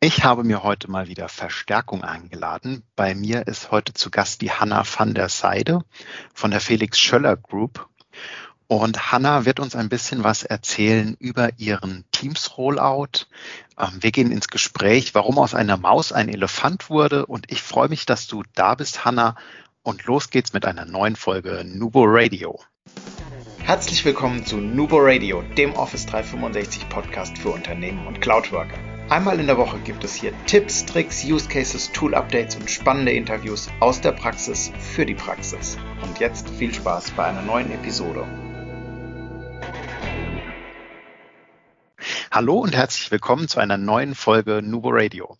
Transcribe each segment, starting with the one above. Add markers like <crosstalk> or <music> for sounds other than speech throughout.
Ich habe mir heute mal wieder Verstärkung eingeladen. Bei mir ist heute zu Gast die Hanna van der Seide von der Felix Schöller Group. Und Hanna wird uns ein bisschen was erzählen über ihren Teams-Rollout. Ähm, wir gehen ins Gespräch, warum aus einer Maus ein Elefant wurde. Und ich freue mich, dass du da bist, Hanna. Und los geht's mit einer neuen Folge Nubo Radio. Herzlich willkommen zu Nubo Radio, dem Office 365 Podcast für Unternehmen und Cloudworker. Einmal in der Woche gibt es hier Tipps, Tricks, Use Cases, Tool Updates und spannende Interviews aus der Praxis für die Praxis. Und jetzt viel Spaß bei einer neuen Episode. Hallo und herzlich willkommen zu einer neuen Folge Nubo Radio.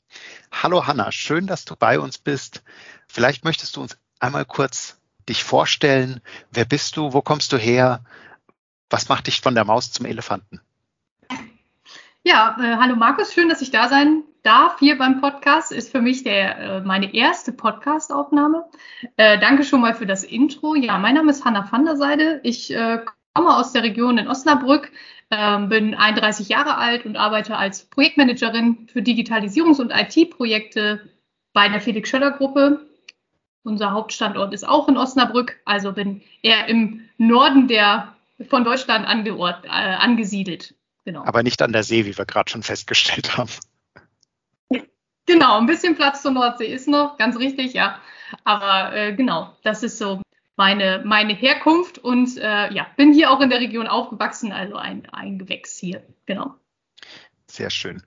Hallo Hanna, schön, dass du bei uns bist. Vielleicht möchtest du uns einmal kurz dich vorstellen. Wer bist du? Wo kommst du her? Was macht dich von der Maus zum Elefanten? Ja, äh, hallo Markus, schön, dass ich da sein darf hier beim Podcast. Ist für mich der, äh, meine erste Podcast-Aufnahme. Äh, danke schon mal für das Intro. Ja, mein Name ist Hanna van der Seide. Ich äh, komme aus der Region in Osnabrück, ähm, bin 31 Jahre alt und arbeite als Projektmanagerin für Digitalisierungs- und IT-Projekte bei der Felix Schöller Gruppe. Unser Hauptstandort ist auch in Osnabrück, also bin eher im Norden der von Deutschland angeort, äh, angesiedelt. Genau. Aber nicht an der See, wie wir gerade schon festgestellt haben. Genau, ein bisschen Platz zur Nordsee ist noch, ganz richtig, ja. Aber äh, genau, das ist so meine, meine Herkunft und äh, ja, bin hier auch in der Region aufgewachsen, also ein, ein Gewächs hier, genau. Sehr schön.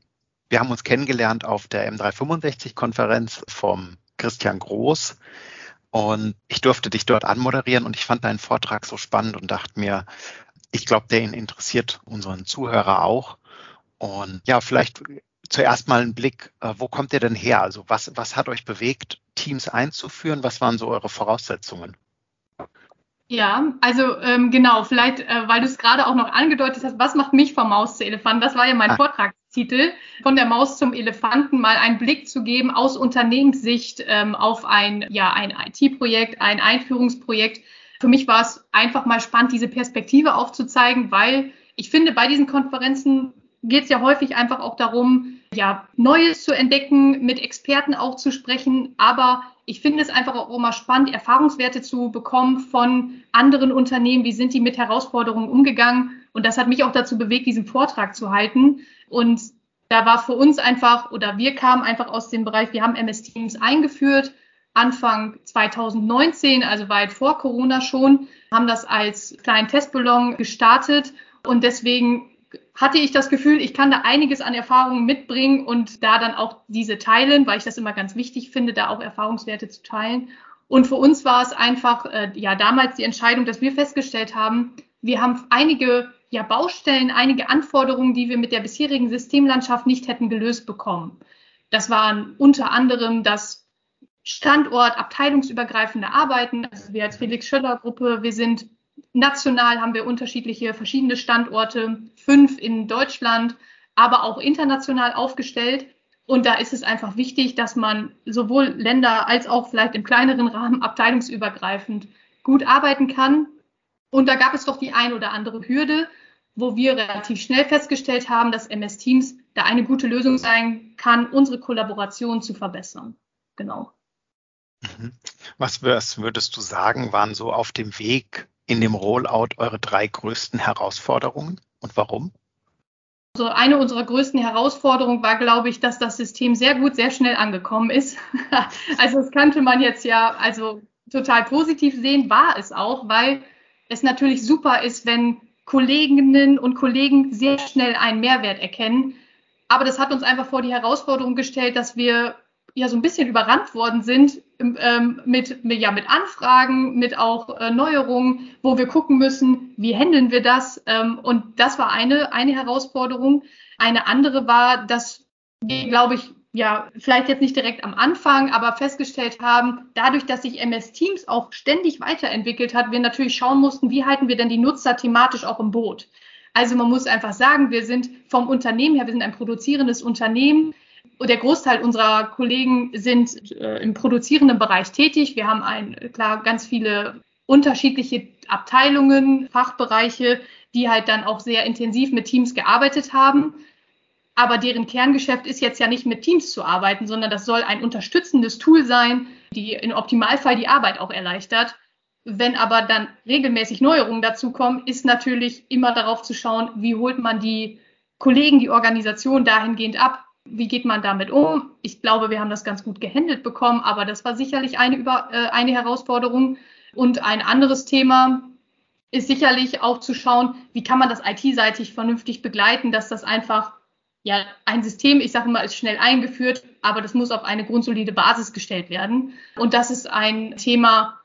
Wir haben uns kennengelernt auf der M365-Konferenz vom Christian Groß und ich durfte dich dort anmoderieren und ich fand deinen Vortrag so spannend und dachte mir, ich glaube, der ihn interessiert unseren Zuhörer auch. Und ja, vielleicht zuerst mal einen Blick, äh, wo kommt ihr denn her? Also was, was hat euch bewegt, Teams einzuführen? Was waren so eure Voraussetzungen? Ja, also ähm, genau, vielleicht, äh, weil du es gerade auch noch angedeutet hast, was macht mich vom Maus zu Elefant? Das war ja mein ah. Vortragstitel, von der Maus zum Elefanten mal einen Blick zu geben aus Unternehmenssicht ähm, auf ein, ja, ein IT-Projekt, ein Einführungsprojekt, für mich war es einfach mal spannend, diese Perspektive aufzuzeigen, weil ich finde, bei diesen Konferenzen geht es ja häufig einfach auch darum, ja, Neues zu entdecken, mit Experten auch zu sprechen. Aber ich finde es einfach auch immer spannend, Erfahrungswerte zu bekommen von anderen Unternehmen. Wie sind die mit Herausforderungen umgegangen? Und das hat mich auch dazu bewegt, diesen Vortrag zu halten. Und da war für uns einfach, oder wir kamen einfach aus dem Bereich, wir haben MS Teams eingeführt Anfang 2019, also weit vor Corona schon, haben das als kleinen Testballon gestartet und deswegen hatte ich das Gefühl, ich kann da einiges an Erfahrungen mitbringen und da dann auch diese teilen, weil ich das immer ganz wichtig finde, da auch Erfahrungswerte zu teilen. Und für uns war es einfach, äh, ja, damals die Entscheidung, dass wir festgestellt haben, wir haben einige ja, Baustellen, einige Anforderungen, die wir mit der bisherigen Systemlandschaft nicht hätten gelöst bekommen. Das waren unter anderem das Standort abteilungsübergreifende Arbeiten. Also wir als Felix Schöller Gruppe, wir sind national, haben wir unterschiedliche verschiedene Standorte, fünf in Deutschland, aber auch international aufgestellt. Und da ist es einfach wichtig, dass man sowohl Länder als auch vielleicht im kleineren Rahmen abteilungsübergreifend gut arbeiten kann. Und da gab es doch die ein oder andere Hürde, wo wir relativ schnell festgestellt haben, dass MS Teams da eine gute Lösung sein kann, unsere Kollaboration zu verbessern. Genau. Mhm. Was würdest du sagen, waren so auf dem Weg in dem Rollout eure drei größten Herausforderungen und warum? Also eine unserer größten Herausforderungen war, glaube ich, dass das System sehr gut, sehr schnell angekommen ist. <laughs> also das könnte man jetzt ja also total positiv sehen, war es auch, weil es natürlich super ist, wenn Kolleginnen und Kollegen sehr schnell einen Mehrwert erkennen. Aber das hat uns einfach vor die Herausforderung gestellt, dass wir ja so ein bisschen überrannt worden sind ähm, mit, mit, ja, mit Anfragen, mit auch äh, Neuerungen, wo wir gucken müssen, wie handeln wir das. Ähm, und das war eine, eine Herausforderung. Eine andere war, dass wir, glaube ich, ja, vielleicht jetzt nicht direkt am Anfang, aber festgestellt haben, dadurch, dass sich MS Teams auch ständig weiterentwickelt hat, wir natürlich schauen mussten, wie halten wir denn die Nutzer thematisch auch im Boot. Also man muss einfach sagen, wir sind vom Unternehmen her, wir sind ein produzierendes Unternehmen. Der Großteil unserer Kollegen sind äh, im produzierenden Bereich tätig. Wir haben ein, klar ganz viele unterschiedliche Abteilungen, Fachbereiche, die halt dann auch sehr intensiv mit Teams gearbeitet haben. aber deren Kerngeschäft ist jetzt ja nicht mit Teams zu arbeiten, sondern das soll ein unterstützendes Tool sein, die im Optimalfall die Arbeit auch erleichtert. Wenn aber dann regelmäßig Neuerungen dazukommen, ist natürlich immer darauf zu schauen, wie holt man die Kollegen, die Organisation dahingehend ab, wie geht man damit um? Ich glaube, wir haben das ganz gut gehandelt bekommen, aber das war sicherlich eine, über, äh, eine Herausforderung. Und ein anderes Thema ist sicherlich auch zu schauen, wie kann man das IT-seitig vernünftig begleiten, dass das einfach ja ein System, ich sage mal, ist schnell eingeführt, aber das muss auf eine grundsolide Basis gestellt werden. Und das ist ein Thema,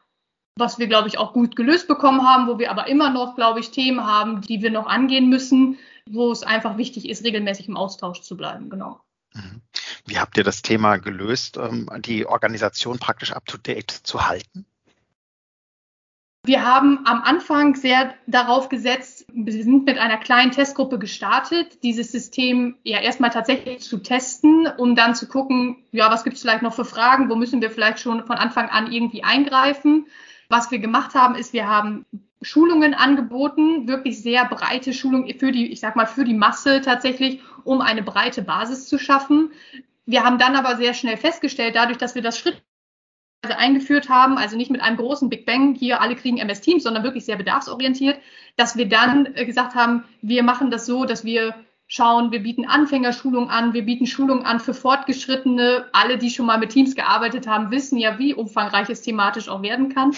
was wir, glaube ich, auch gut gelöst bekommen haben, wo wir aber immer noch, glaube ich, Themen haben, die wir noch angehen müssen, wo es einfach wichtig ist, regelmäßig im Austausch zu bleiben. Genau. Mhm. Wie habt ihr das Thema gelöst, ähm, die Organisation praktisch up-to-date zu halten? Wir haben am Anfang sehr darauf gesetzt, wir sind mit einer kleinen Testgruppe gestartet, dieses System ja erstmal tatsächlich zu testen, um dann zu gucken, ja, was gibt es vielleicht noch für Fragen, wo müssen wir vielleicht schon von Anfang an irgendwie eingreifen. Was wir gemacht haben, ist, wir haben Schulungen angeboten, wirklich sehr breite Schulungen für die, ich sag mal, für die Masse tatsächlich, um eine breite Basis zu schaffen. Wir haben dann aber sehr schnell festgestellt, dadurch, dass wir das Schritt eingeführt haben, also nicht mit einem großen Big Bang, hier alle kriegen MS Teams, sondern wirklich sehr bedarfsorientiert, dass wir dann äh, gesagt haben, wir machen das so, dass wir schauen, wir bieten Anfängerschulungen an, wir bieten Schulungen an für Fortgeschrittene. Alle, die schon mal mit Teams gearbeitet haben, wissen ja, wie umfangreich es thematisch auch werden kann.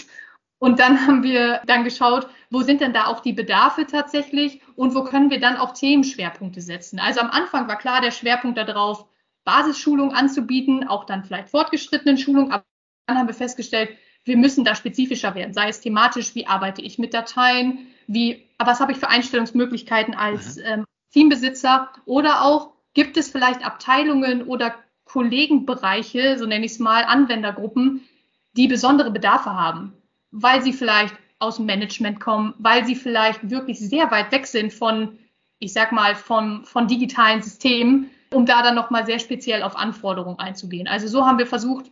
Und dann <laughs> haben wir dann geschaut, wo sind denn da auch die Bedarfe tatsächlich und wo können wir dann auch Themenschwerpunkte setzen. Also am Anfang war klar der Schwerpunkt darauf, Basisschulung anzubieten, auch dann vielleicht fortgeschrittenen Schulungen. Aber dann haben wir festgestellt, wir müssen da spezifischer werden, sei es thematisch, wie arbeite ich mit Dateien, wie, was habe ich für Einstellungsmöglichkeiten als mhm. ähm, Teambesitzer oder auch gibt es vielleicht Abteilungen oder Kollegenbereiche, so nenne ich es mal, Anwendergruppen, die besondere Bedarfe haben weil sie vielleicht aus dem Management kommen, weil sie vielleicht wirklich sehr weit weg sind von, ich sag mal, von, von digitalen Systemen, um da dann nochmal sehr speziell auf Anforderungen einzugehen. Also so haben wir versucht,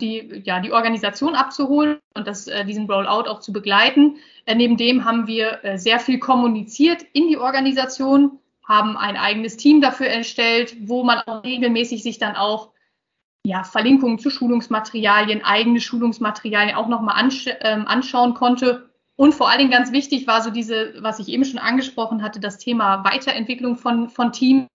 die, ja, die Organisation abzuholen und das, äh, diesen Rollout auch zu begleiten. Äh, neben dem haben wir äh, sehr viel kommuniziert in die Organisation, haben ein eigenes Team dafür erstellt, wo man auch regelmäßig sich dann auch ja, Verlinkungen zu Schulungsmaterialien, eigene Schulungsmaterialien auch nochmal ansch ähm, anschauen konnte. Und vor allen Dingen ganz wichtig war so diese, was ich eben schon angesprochen hatte, das Thema Weiterentwicklung von, von Teams.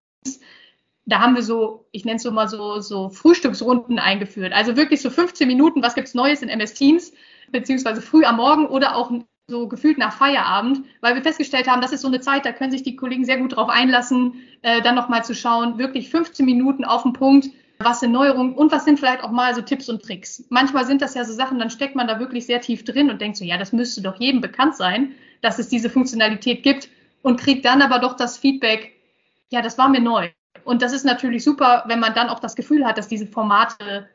Da haben wir so, ich nenne es so mal so, so Frühstücksrunden eingeführt. Also wirklich so 15 Minuten, was gibt's Neues in MS Teams, beziehungsweise früh am Morgen oder auch so gefühlt nach Feierabend, weil wir festgestellt haben, das ist so eine Zeit, da können sich die Kollegen sehr gut drauf einlassen, äh, dann nochmal zu schauen, wirklich 15 Minuten auf den Punkt, was sind Neuerungen und was sind vielleicht auch mal so Tipps und Tricks. Manchmal sind das ja so Sachen, dann steckt man da wirklich sehr tief drin und denkt so, ja, das müsste doch jedem bekannt sein, dass es diese Funktionalität gibt und kriegt dann aber doch das Feedback, ja, das war mir neu. Und das ist natürlich super, wenn man dann auch das Gefühl hat, dass diese Formate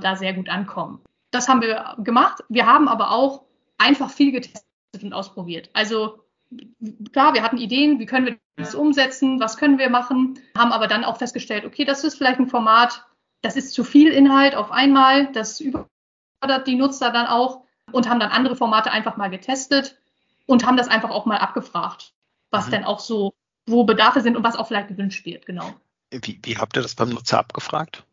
da sehr gut ankommen. Das haben wir gemacht. Wir haben aber auch einfach viel getestet und ausprobiert. Also klar, wir hatten Ideen, wie können wir das umsetzen, was können wir machen, haben aber dann auch festgestellt, okay, das ist vielleicht ein Format, das ist zu viel Inhalt auf einmal, das überfordert die Nutzer dann auch und haben dann andere Formate einfach mal getestet und haben das einfach auch mal abgefragt, was mhm. denn auch so, wo Bedarfe sind und was auch vielleicht gewünscht wird, genau. Wie, wie habt ihr das beim Nutzer abgefragt?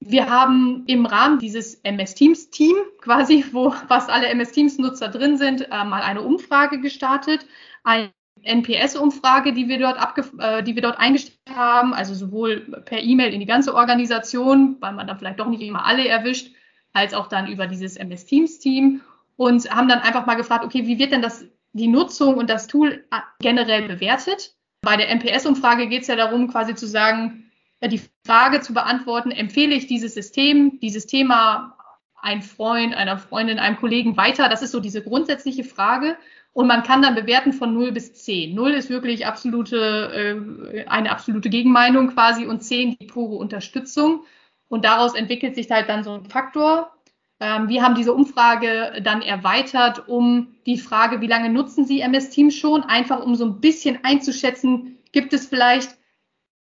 Wir haben im Rahmen dieses MS Teams Team quasi, wo fast alle MS Teams Nutzer drin sind, äh, mal eine Umfrage gestartet, eine NPS-Umfrage, die wir dort äh, die wir dort eingestellt haben, also sowohl per E-Mail in die ganze Organisation, weil man dann vielleicht doch nicht immer alle erwischt, als auch dann über dieses MS Teams Team und haben dann einfach mal gefragt, okay, wie wird denn das die Nutzung und das Tool äh, generell bewertet? Bei der NPS-Umfrage geht es ja darum, quasi zu sagen, die Frage zu beantworten, empfehle ich dieses System, dieses Thema ein Freund, einer Freundin, einem Kollegen weiter? Das ist so diese grundsätzliche Frage. Und man kann dann bewerten von 0 bis 10. 0 ist wirklich absolute, äh, eine absolute Gegenmeinung quasi und 10 die pure Unterstützung. Und daraus entwickelt sich halt dann so ein Faktor. Ähm, wir haben diese Umfrage dann erweitert um die Frage, wie lange nutzen Sie MS Teams schon? Einfach um so ein bisschen einzuschätzen, gibt es vielleicht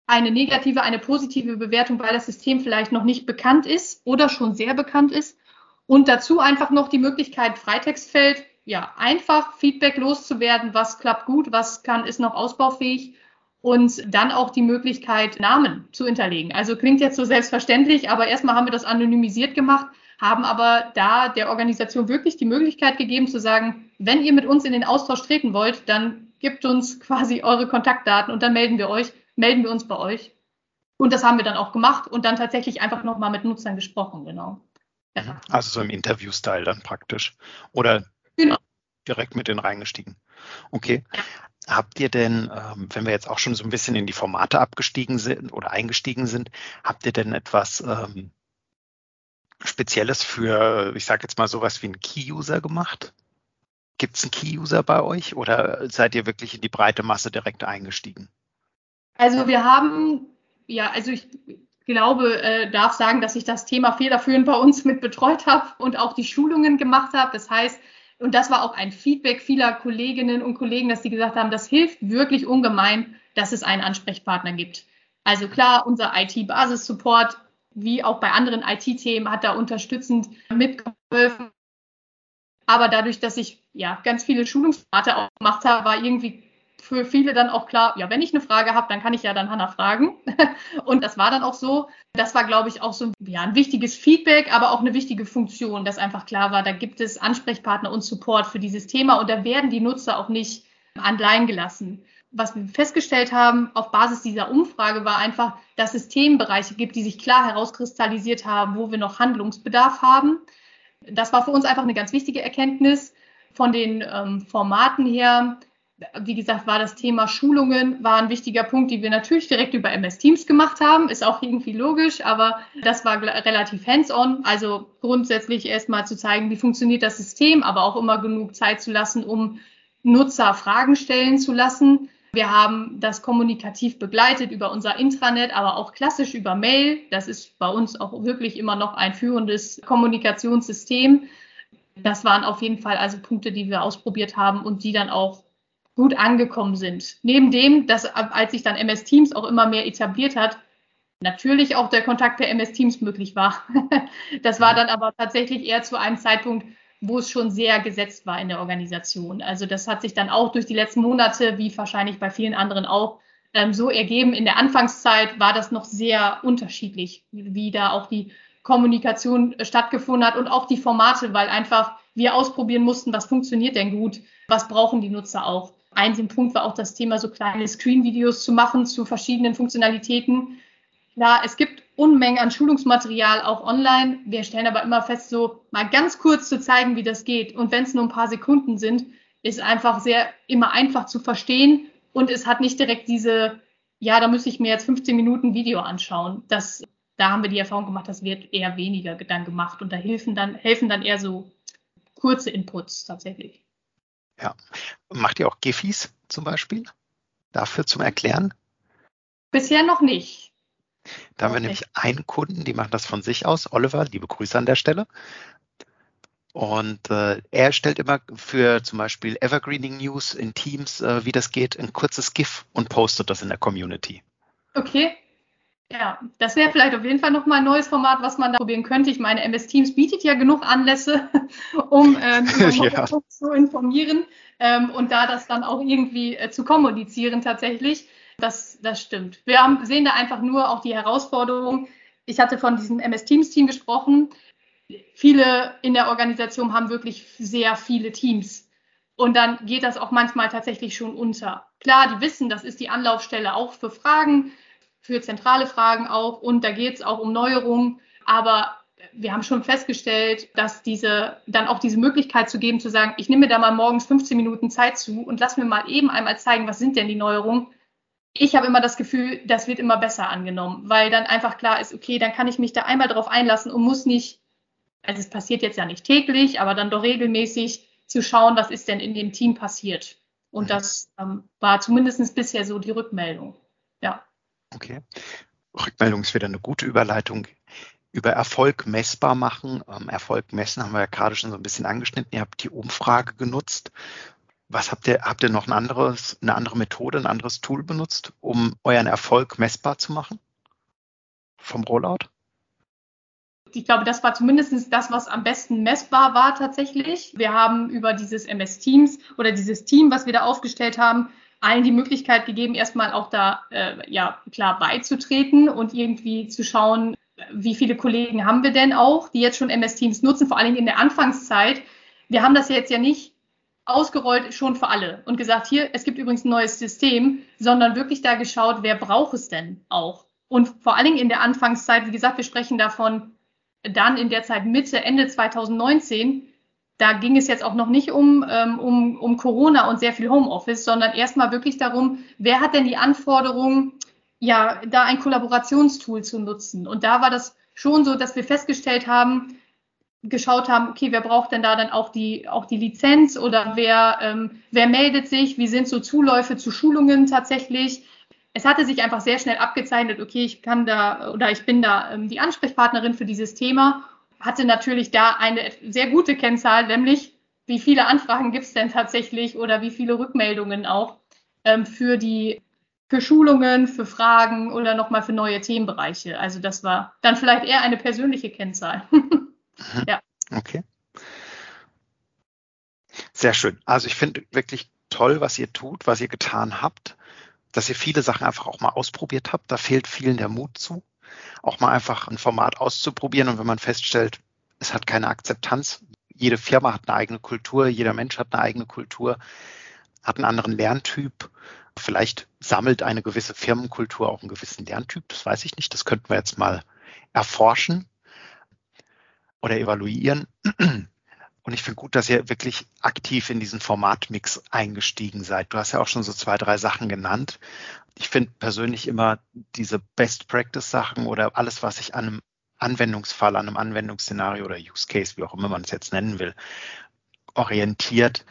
eine negative, eine positive Bewertung, weil das System vielleicht noch nicht bekannt ist oder schon sehr bekannt ist. Und dazu einfach noch die Möglichkeit, Freitextfeld, ja, einfach Feedback loszuwerden, was klappt gut, was kann, ist noch ausbaufähig. und dann auch die Möglichkeit, Namen zu hinterlegen. Also klingt jetzt so selbstverständlich, aber erstmal haben wir das anonymisiert gemacht, haben aber da der Organisation wirklich die Möglichkeit gegeben zu sagen, wenn ihr mit uns in den Austausch treten wollt, dann gebt uns quasi eure Kontaktdaten und dann melden wir euch, melden wir uns bei euch. Und das haben wir dann auch gemacht und dann tatsächlich einfach nochmal mit Nutzern gesprochen, genau. Ja. Mhm. Also so im Interview-Style dann praktisch. Oder genau. direkt mit denen reingestiegen. Okay. Ja. Habt ihr denn, ähm, wenn wir jetzt auch schon so ein bisschen in die Formate abgestiegen sind oder eingestiegen sind, habt ihr denn etwas ähm, Spezielles für, ich sage jetzt mal sowas wie einen Key-User gemacht? Gibt es einen Key-User bei euch oder seid ihr wirklich in die breite Masse direkt eingestiegen? Also wir haben, ja, also ich glaube, äh, darf sagen, dass ich das Thema federführend bei uns mit betreut habe und auch die Schulungen gemacht habe. Das heißt, und das war auch ein Feedback vieler Kolleginnen und Kollegen, dass sie gesagt haben, das hilft wirklich ungemein, dass es einen Ansprechpartner gibt. Also klar, unser IT-Basis-Support, wie auch bei anderen IT-Themen, hat da unterstützend mitgeholfen. Aber dadurch, dass ich ja ganz viele Schulungsformate auch gemacht habe, war irgendwie für viele dann auch klar, ja, wenn ich eine Frage habe, dann kann ich ja dann Hanna fragen. <laughs> und das war dann auch so. Das war, glaube ich, auch so ja, ein wichtiges Feedback, aber auch eine wichtige Funktion, dass einfach klar war, da gibt es Ansprechpartner und Support für dieses Thema und da werden die Nutzer auch nicht allein gelassen. Was wir festgestellt haben auf Basis dieser Umfrage war einfach, dass es Themenbereiche gibt, die sich klar herauskristallisiert haben, wo wir noch Handlungsbedarf haben. Das war für uns einfach eine ganz wichtige Erkenntnis. Von den ähm, Formaten her wie gesagt, war das Thema Schulungen, war ein wichtiger Punkt, die wir natürlich direkt über MS Teams gemacht haben. Ist auch irgendwie logisch, aber das war relativ hands-on. Also grundsätzlich erstmal zu zeigen, wie funktioniert das System, aber auch immer genug Zeit zu lassen, um Nutzer Fragen stellen zu lassen. Wir haben das kommunikativ begleitet über unser Intranet, aber auch klassisch über Mail. Das ist bei uns auch wirklich immer noch ein führendes Kommunikationssystem. Das waren auf jeden Fall also Punkte, die wir ausprobiert haben und die dann auch gut angekommen sind. Neben dem, dass als sich dann MS Teams auch immer mehr etabliert hat, natürlich auch der Kontakt per MS Teams möglich war. <laughs> das war dann aber tatsächlich eher zu einem Zeitpunkt, wo es schon sehr gesetzt war in der Organisation. Also das hat sich dann auch durch die letzten Monate, wie wahrscheinlich bei vielen anderen auch, ähm, so ergeben. In der Anfangszeit war das noch sehr unterschiedlich, wie da auch die Kommunikation stattgefunden hat und auch die Formate, weil einfach wir ausprobieren mussten, was funktioniert denn gut, was brauchen die Nutzer auch. Ein Punkt war auch das Thema, so kleine Screen-Videos zu machen zu verschiedenen Funktionalitäten. Klar, es gibt Unmengen an Schulungsmaterial auch online. Wir stellen aber immer fest, so mal ganz kurz zu zeigen, wie das geht. Und wenn es nur ein paar Sekunden sind, ist einfach sehr immer einfach zu verstehen und es hat nicht direkt diese, ja, da müsste ich mir jetzt 15 Minuten Video anschauen. Das, da haben wir die Erfahrung gemacht, das wird eher weniger dann gemacht und da helfen dann, helfen dann eher so kurze Inputs tatsächlich. Ja. Macht ihr auch Giffys zum Beispiel? Dafür zum Erklären? Bisher noch nicht. Da haben wir nämlich einen Kunden, die machen das von sich aus. Oliver, liebe Grüße an der Stelle. Und äh, er stellt immer für zum Beispiel Evergreening News in Teams, äh, wie das geht, ein kurzes GIF und postet das in der Community. Okay. Ja, das wäre vielleicht auf jeden Fall nochmal ein neues Format, was man da probieren könnte. Ich meine, MS Teams bietet ja genug Anlässe, <laughs> um ähm, <laughs> ja. zu informieren ähm, und da das dann auch irgendwie äh, zu kommunizieren tatsächlich. Das, das stimmt. Wir haben, sehen da einfach nur auch die Herausforderung. Ich hatte von diesem MS Teams Team gesprochen. Viele in der Organisation haben wirklich sehr viele Teams. Und dann geht das auch manchmal tatsächlich schon unter. Klar, die wissen, das ist die Anlaufstelle auch für Fragen für zentrale Fragen auch und da geht es auch um Neuerungen. Aber wir haben schon festgestellt, dass diese dann auch diese Möglichkeit zu geben, zu sagen, ich nehme mir da mal morgens 15 Minuten Zeit zu und lass mir mal eben einmal zeigen, was sind denn die Neuerungen. Ich habe immer das Gefühl, das wird immer besser angenommen, weil dann einfach klar ist, okay, dann kann ich mich da einmal drauf einlassen und muss nicht, also es passiert jetzt ja nicht täglich, aber dann doch regelmäßig zu schauen, was ist denn in dem Team passiert. Und mhm. das ähm, war zumindest bisher so die Rückmeldung. Ja. Okay. Rückmeldung ist wieder eine gute Überleitung. Über Erfolg messbar machen. Ähm, Erfolg messen haben wir ja gerade schon so ein bisschen angeschnitten. Ihr habt die Umfrage genutzt. Was habt ihr, habt ihr noch ein anderes, eine andere Methode, ein anderes Tool benutzt, um euren Erfolg messbar zu machen? Vom Rollout? Ich glaube, das war zumindest das, was am besten messbar war tatsächlich. Wir haben über dieses MS Teams oder dieses Team, was wir da aufgestellt haben, allen die Möglichkeit gegeben, erstmal auch da äh, ja klar beizutreten und irgendwie zu schauen, wie viele Kollegen haben wir denn auch, die jetzt schon MS Teams nutzen, vor allem in der Anfangszeit. Wir haben das jetzt ja nicht ausgerollt schon für alle und gesagt, hier, es gibt übrigens ein neues System, sondern wirklich da geschaut, wer braucht es denn auch? Und vor allen Dingen in der Anfangszeit, wie gesagt, wir sprechen davon dann in der Zeit Mitte, Ende 2019, da ging es jetzt auch noch nicht um, ähm, um, um Corona und sehr viel Homeoffice, sondern erstmal wirklich darum, wer hat denn die Anforderungen, ja, da ein Kollaborationstool zu nutzen. Und da war das schon so, dass wir festgestellt haben, geschaut haben, okay, wer braucht denn da dann auch die, auch die Lizenz oder wer, ähm, wer meldet sich, wie sind so Zuläufe zu Schulungen tatsächlich. Es hatte sich einfach sehr schnell abgezeichnet, okay, ich kann da oder ich bin da ähm, die Ansprechpartnerin für dieses Thema hatte natürlich da eine sehr gute Kennzahl, nämlich wie viele Anfragen gibt es denn tatsächlich oder wie viele Rückmeldungen auch ähm, für die für Schulungen, für Fragen oder nochmal für neue Themenbereiche. Also das war dann vielleicht eher eine persönliche Kennzahl. ja. Okay. Sehr schön. Also ich finde wirklich toll, was ihr tut, was ihr getan habt, dass ihr viele Sachen einfach auch mal ausprobiert habt. Da fehlt vielen der Mut zu auch mal einfach ein Format auszuprobieren. Und wenn man feststellt, es hat keine Akzeptanz, jede Firma hat eine eigene Kultur, jeder Mensch hat eine eigene Kultur, hat einen anderen Lerntyp. Vielleicht sammelt eine gewisse Firmenkultur auch einen gewissen Lerntyp, das weiß ich nicht. Das könnten wir jetzt mal erforschen oder evaluieren. Und ich finde gut, dass ihr wirklich aktiv in diesen Formatmix eingestiegen seid. Du hast ja auch schon so zwei, drei Sachen genannt ich finde persönlich immer diese Best Practice Sachen oder alles, was sich an einem Anwendungsfall, an einem Anwendungsszenario oder Use Case, wie auch immer man es jetzt nennen will, orientiert,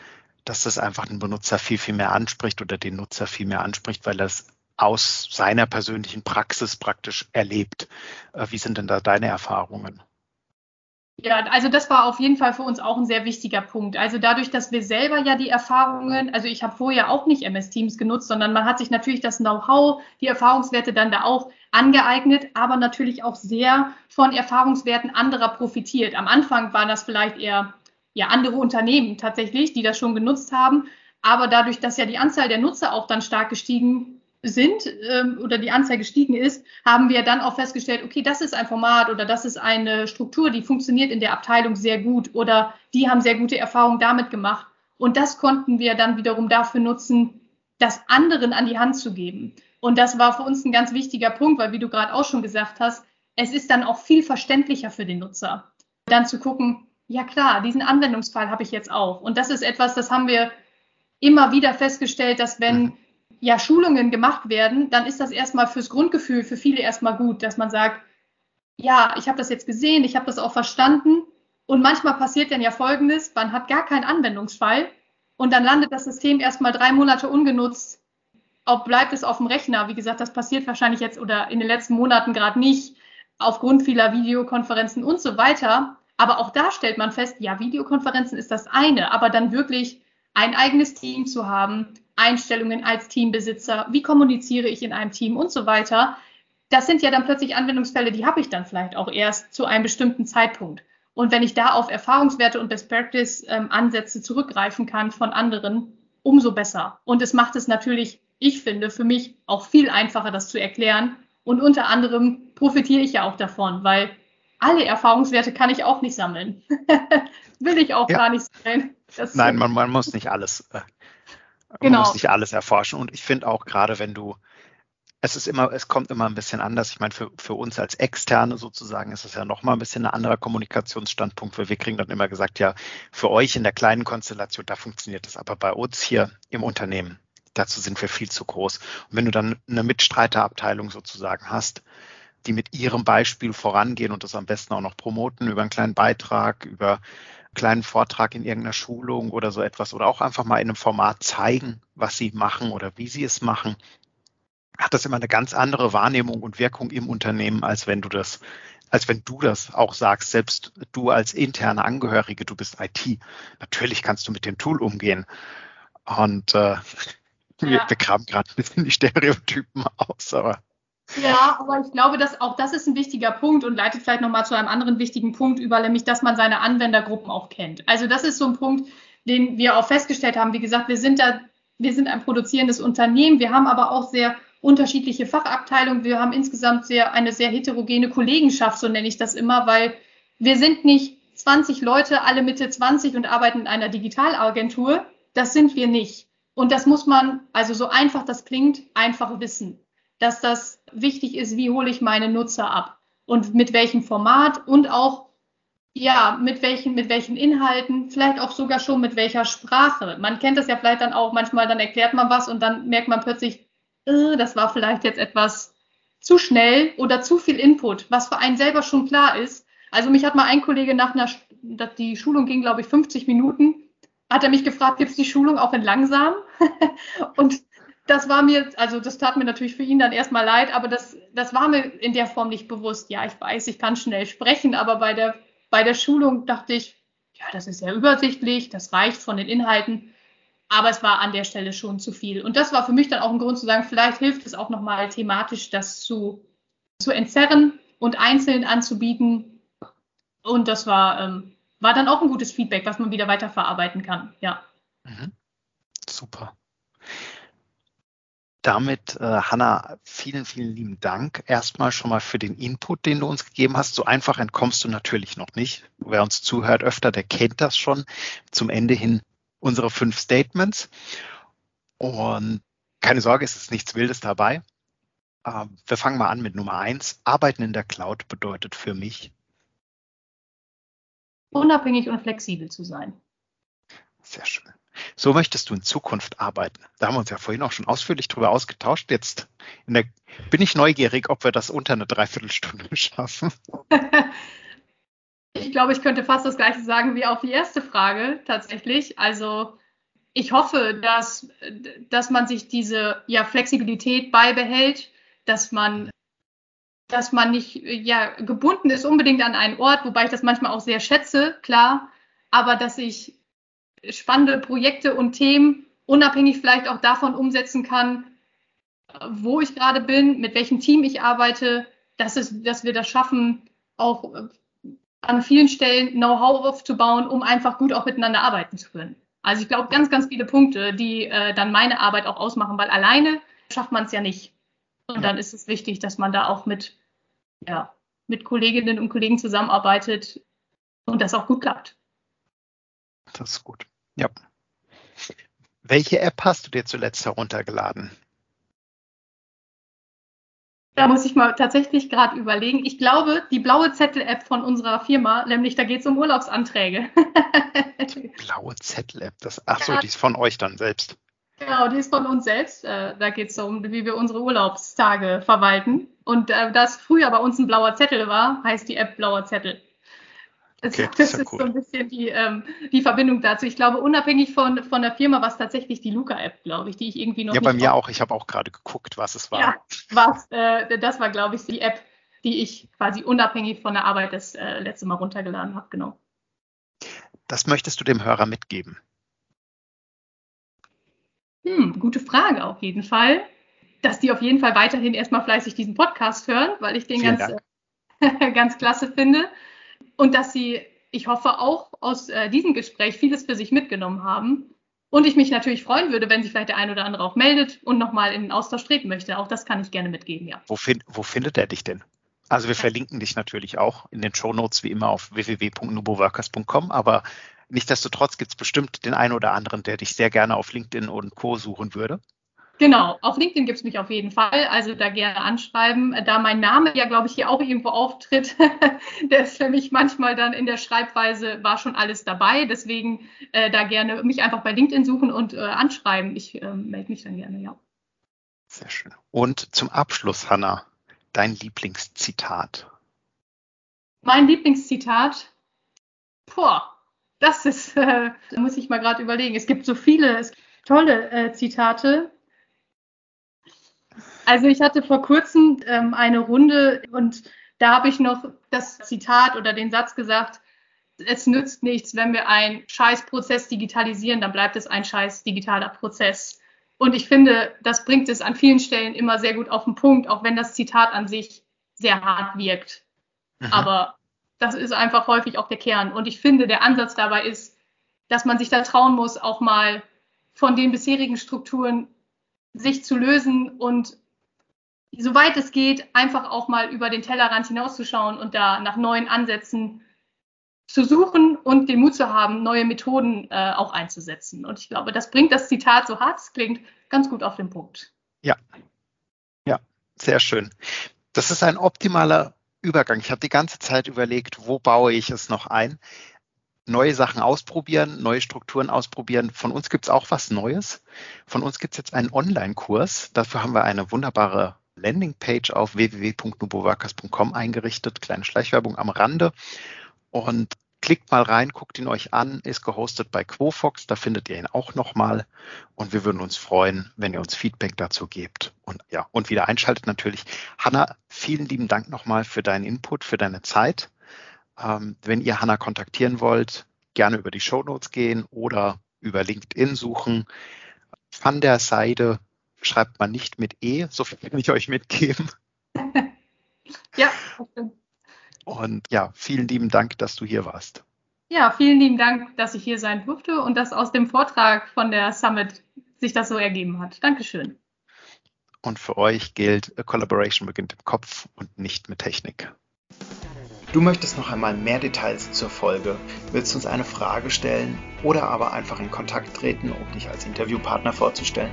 dass das einfach den Benutzer viel, viel mehr anspricht oder den Nutzer viel mehr anspricht, weil das aus seiner persönlichen Praxis praktisch erlebt. Äh, wie sind denn da deine Erfahrungen? Ja, also das war auf jeden Fall für uns auch ein sehr wichtiger Punkt. Also dadurch, dass wir selber ja die Erfahrungen, also ich habe vorher auch nicht MS Teams genutzt, sondern man hat sich natürlich das Know-how, die Erfahrungswerte dann da auch angeeignet, aber natürlich auch sehr von Erfahrungswerten anderer profitiert. Am Anfang waren das vielleicht eher ja andere Unternehmen tatsächlich, die das schon genutzt haben, aber dadurch, dass ja die Anzahl der Nutzer auch dann stark gestiegen sind ähm, oder die Anzahl gestiegen ist, haben wir dann auch festgestellt, okay, das ist ein Format oder das ist eine Struktur, die funktioniert in der Abteilung sehr gut oder die haben sehr gute Erfahrungen damit gemacht. Und das konnten wir dann wiederum dafür nutzen, das anderen an die Hand zu geben. Und das war für uns ein ganz wichtiger Punkt, weil wie du gerade auch schon gesagt hast, es ist dann auch viel verständlicher für den Nutzer, dann zu gucken, ja klar, diesen Anwendungsfall habe ich jetzt auch. Und das ist etwas, das haben wir immer wieder festgestellt, dass wenn mhm ja Schulungen gemacht werden, dann ist das erstmal fürs Grundgefühl für viele erstmal gut, dass man sagt, ja, ich habe das jetzt gesehen, ich habe das auch verstanden. Und manchmal passiert dann ja Folgendes, man hat gar keinen Anwendungsfall und dann landet das System erstmal drei Monate ungenutzt. Auch bleibt es auf dem Rechner. Wie gesagt, das passiert wahrscheinlich jetzt oder in den letzten Monaten gerade nicht, aufgrund vieler Videokonferenzen und so weiter. Aber auch da stellt man fest, ja, Videokonferenzen ist das eine, aber dann wirklich ein eigenes Team zu haben, Einstellungen als Teambesitzer, wie kommuniziere ich in einem Team und so weiter. Das sind ja dann plötzlich Anwendungsfälle, die habe ich dann vielleicht auch erst zu einem bestimmten Zeitpunkt. Und wenn ich da auf Erfahrungswerte und Best Practice ähm, Ansätze zurückgreifen kann von anderen, umso besser. Und es macht es natürlich, ich finde, für mich auch viel einfacher, das zu erklären. Und unter anderem profitiere ich ja auch davon, weil alle Erfahrungswerte kann ich auch nicht sammeln. <laughs> Will ich auch ja. gar nicht sein. Nein, man, man, muss nicht alles äh, man genau. muss nicht alles erforschen. Und ich finde auch gerade, wenn du, es ist immer, es kommt immer ein bisschen anders. Ich meine, für, für uns als Externe sozusagen ist es ja nochmal ein bisschen ein anderer Kommunikationsstandpunkt, weil wir kriegen dann immer gesagt, ja, für euch in der kleinen Konstellation, da funktioniert das, aber bei uns hier im Unternehmen, dazu sind wir viel zu groß. Und wenn du dann eine Mitstreiterabteilung sozusagen hast, die mit ihrem Beispiel vorangehen und das am besten auch noch promoten über einen kleinen Beitrag, über kleinen Vortrag in irgendeiner Schulung oder so etwas oder auch einfach mal in einem Format zeigen, was sie machen oder wie sie es machen, hat das immer eine ganz andere Wahrnehmung und Wirkung im Unternehmen, als wenn du das, als wenn du das auch sagst, selbst du als interne Angehörige, du bist IT. Natürlich kannst du mit dem Tool umgehen. Und äh, <laughs> ja. wir, wir kramen gerade ein bisschen die Stereotypen aus, aber ja, aber ich glaube, dass auch das ist ein wichtiger Punkt und leitet vielleicht nochmal zu einem anderen wichtigen Punkt über, nämlich, dass man seine Anwendergruppen auch kennt. Also das ist so ein Punkt, den wir auch festgestellt haben. Wie gesagt, wir sind da wir sind ein produzierendes Unternehmen, wir haben aber auch sehr unterschiedliche Fachabteilungen. Wir haben insgesamt sehr, eine sehr heterogene Kollegenschaft, so nenne ich das immer, weil wir sind nicht 20 Leute, alle Mitte 20 und arbeiten in einer Digitalagentur. Das sind wir nicht. Und das muss man, also so einfach das klingt, einfach wissen, dass das wichtig ist, wie hole ich meine Nutzer ab und mit welchem Format und auch ja, mit welchen, mit welchen Inhalten, vielleicht auch sogar schon mit welcher Sprache. Man kennt das ja vielleicht dann auch manchmal, dann erklärt man was und dann merkt man plötzlich, äh, das war vielleicht jetzt etwas zu schnell oder zu viel Input, was für einen selber schon klar ist. Also mich hat mal ein Kollege nach einer, die Schulung ging, glaube ich, 50 Minuten, hat er mich gefragt, gibt es die Schulung auch in langsam? <laughs> und das war mir, also das tat mir natürlich für ihn dann erstmal leid, aber das, das war mir in der Form nicht bewusst. Ja, ich weiß, ich kann schnell sprechen, aber bei der, bei der Schulung dachte ich, ja, das ist sehr übersichtlich, das reicht von den Inhalten. Aber es war an der Stelle schon zu viel. Und das war für mich dann auch ein Grund zu sagen, vielleicht hilft es auch nochmal thematisch, das zu, zu entzerren und einzeln anzubieten. Und das war, ähm, war dann auch ein gutes Feedback, was man wieder weiterverarbeiten kann. Ja. Mhm. Super. Damit, äh, Hanna, vielen, vielen lieben Dank erstmal schon mal für den Input, den du uns gegeben hast. So einfach entkommst du natürlich noch nicht. Wer uns zuhört öfter, der kennt das schon. Zum Ende hin unsere fünf Statements. Und keine Sorge, es ist nichts Wildes dabei. Ähm, wir fangen mal an mit Nummer eins. Arbeiten in der Cloud bedeutet für mich unabhängig und flexibel zu sein. Sehr schön. So möchtest du in Zukunft arbeiten. Da haben wir uns ja vorhin auch schon ausführlich drüber ausgetauscht. Jetzt der, bin ich neugierig, ob wir das unter eine Dreiviertelstunde <laughs> schaffen. Ich glaube, ich könnte fast das gleiche sagen wie auf die erste Frage tatsächlich. Also ich hoffe, dass, dass man sich diese ja, Flexibilität beibehält, dass man, dass man nicht ja, gebunden ist unbedingt an einen Ort, wobei ich das manchmal auch sehr schätze, klar, aber dass ich spannende Projekte und Themen unabhängig vielleicht auch davon umsetzen kann, wo ich gerade bin, mit welchem Team ich arbeite, dass, es, dass wir das schaffen, auch an vielen Stellen Know-how aufzubauen, um einfach gut auch miteinander arbeiten zu können. Also ich glaube, ganz, ganz viele Punkte, die äh, dann meine Arbeit auch ausmachen, weil alleine schafft man es ja nicht. Und dann ist es wichtig, dass man da auch mit, ja, mit Kolleginnen und Kollegen zusammenarbeitet und das auch gut klappt. Das ist gut. Ja. Welche App hast du dir zuletzt heruntergeladen? Da muss ich mal tatsächlich gerade überlegen. Ich glaube, die blaue Zettel-App von unserer Firma, nämlich da geht es um Urlaubsanträge. Die <laughs> blaue Zettel-App, das, ach so, die ist von euch dann selbst. Genau, die ist von uns selbst. Äh, da geht es um, wie wir unsere Urlaubstage verwalten. Und äh, das früher bei uns ein blauer Zettel war, heißt die App blauer Zettel. Okay, das, <laughs> ist, cool. so ein bisschen die, ähm, die Verbindung dazu. Ich glaube, unabhängig von, von der Firma war es tatsächlich die Luca-App, glaube ich, die ich irgendwie noch. Ja, bei mir auch. Ich habe auch gerade geguckt, was es war. Ja, was, äh, das war, glaube ich, die App, die ich quasi unabhängig von der Arbeit das äh, letzte Mal runtergeladen habe, genau. Das möchtest du dem Hörer mitgeben? Hm, gute Frage auf jeden Fall. Dass die auf jeden Fall weiterhin erstmal fleißig diesen Podcast hören, weil ich den ganz, äh, <laughs> ganz klasse finde und dass Sie, ich hoffe, auch aus äh, diesem Gespräch vieles für sich mitgenommen haben. Und ich mich natürlich freuen würde, wenn sich vielleicht der ein oder andere auch meldet und nochmal in den Austausch treten möchte. Auch das kann ich gerne mitgeben, ja. Wo, find, wo findet er dich denn? Also wir verlinken dich natürlich auch in den Show Notes wie immer auf www.nuboworkers.com, aber nichtsdestotrotz gibt es bestimmt den einen oder anderen, der dich sehr gerne auf LinkedIn und Co. suchen würde. Genau, auf LinkedIn gibt es mich auf jeden Fall. Also da gerne anschreiben. Da mein Name ja, glaube ich, hier auch irgendwo auftritt, <laughs> der ist für mich manchmal dann in der Schreibweise, war schon alles dabei. Deswegen äh, da gerne mich einfach bei LinkedIn suchen und äh, anschreiben. Ich äh, melde mich dann gerne, ja. Sehr schön. Und zum Abschluss, Hanna, dein Lieblingszitat. Mein Lieblingszitat? Boah, das ist, <laughs> da muss ich mal gerade überlegen. Es gibt so viele tolle äh, Zitate. Also ich hatte vor kurzem ähm, eine Runde und da habe ich noch das Zitat oder den Satz gesagt, es nützt nichts, wenn wir einen Scheißprozess digitalisieren, dann bleibt es ein scheiß digitaler Prozess. Und ich finde, das bringt es an vielen Stellen immer sehr gut auf den Punkt, auch wenn das Zitat an sich sehr hart wirkt. Mhm. Aber das ist einfach häufig auch der Kern. Und ich finde, der Ansatz dabei ist, dass man sich da trauen muss, auch mal von den bisherigen Strukturen sich zu lösen und soweit es geht, einfach auch mal über den Tellerrand hinauszuschauen und da nach neuen Ansätzen zu suchen und den Mut zu haben, neue Methoden äh, auch einzusetzen. Und ich glaube, das bringt das Zitat so hart, es klingt ganz gut auf den Punkt. Ja, ja, sehr schön. Das ist ein optimaler Übergang. Ich habe die ganze Zeit überlegt, wo baue ich es noch ein? Neue Sachen ausprobieren, neue Strukturen ausprobieren. Von uns gibt es auch was Neues. Von uns gibt es jetzt einen Online-Kurs. Dafür haben wir eine wunderbare Landingpage auf www.nuboworkers.com eingerichtet. Kleine Schleichwerbung am Rande. Und klickt mal rein, guckt ihn euch an, ist gehostet bei Quofox, da findet ihr ihn auch nochmal und wir würden uns freuen, wenn ihr uns Feedback dazu gebt und ja, und wieder einschaltet natürlich. Hanna, vielen lieben Dank nochmal für deinen Input, für deine Zeit. Ähm, wenn ihr Hanna kontaktieren wollt, gerne über die Show Notes gehen oder über LinkedIn suchen. Van der Seide schreibt man nicht mit E, so viel kann ich euch mitgeben. <laughs> ja, okay. Und ja, vielen lieben Dank, dass du hier warst. Ja, vielen lieben Dank, dass ich hier sein durfte und dass aus dem Vortrag von der Summit sich das so ergeben hat. Dankeschön. Und für euch gilt, a Collaboration beginnt im Kopf und nicht mit Technik. Du möchtest noch einmal mehr Details zur Folge, willst uns eine Frage stellen oder aber einfach in Kontakt treten, um dich als Interviewpartner vorzustellen?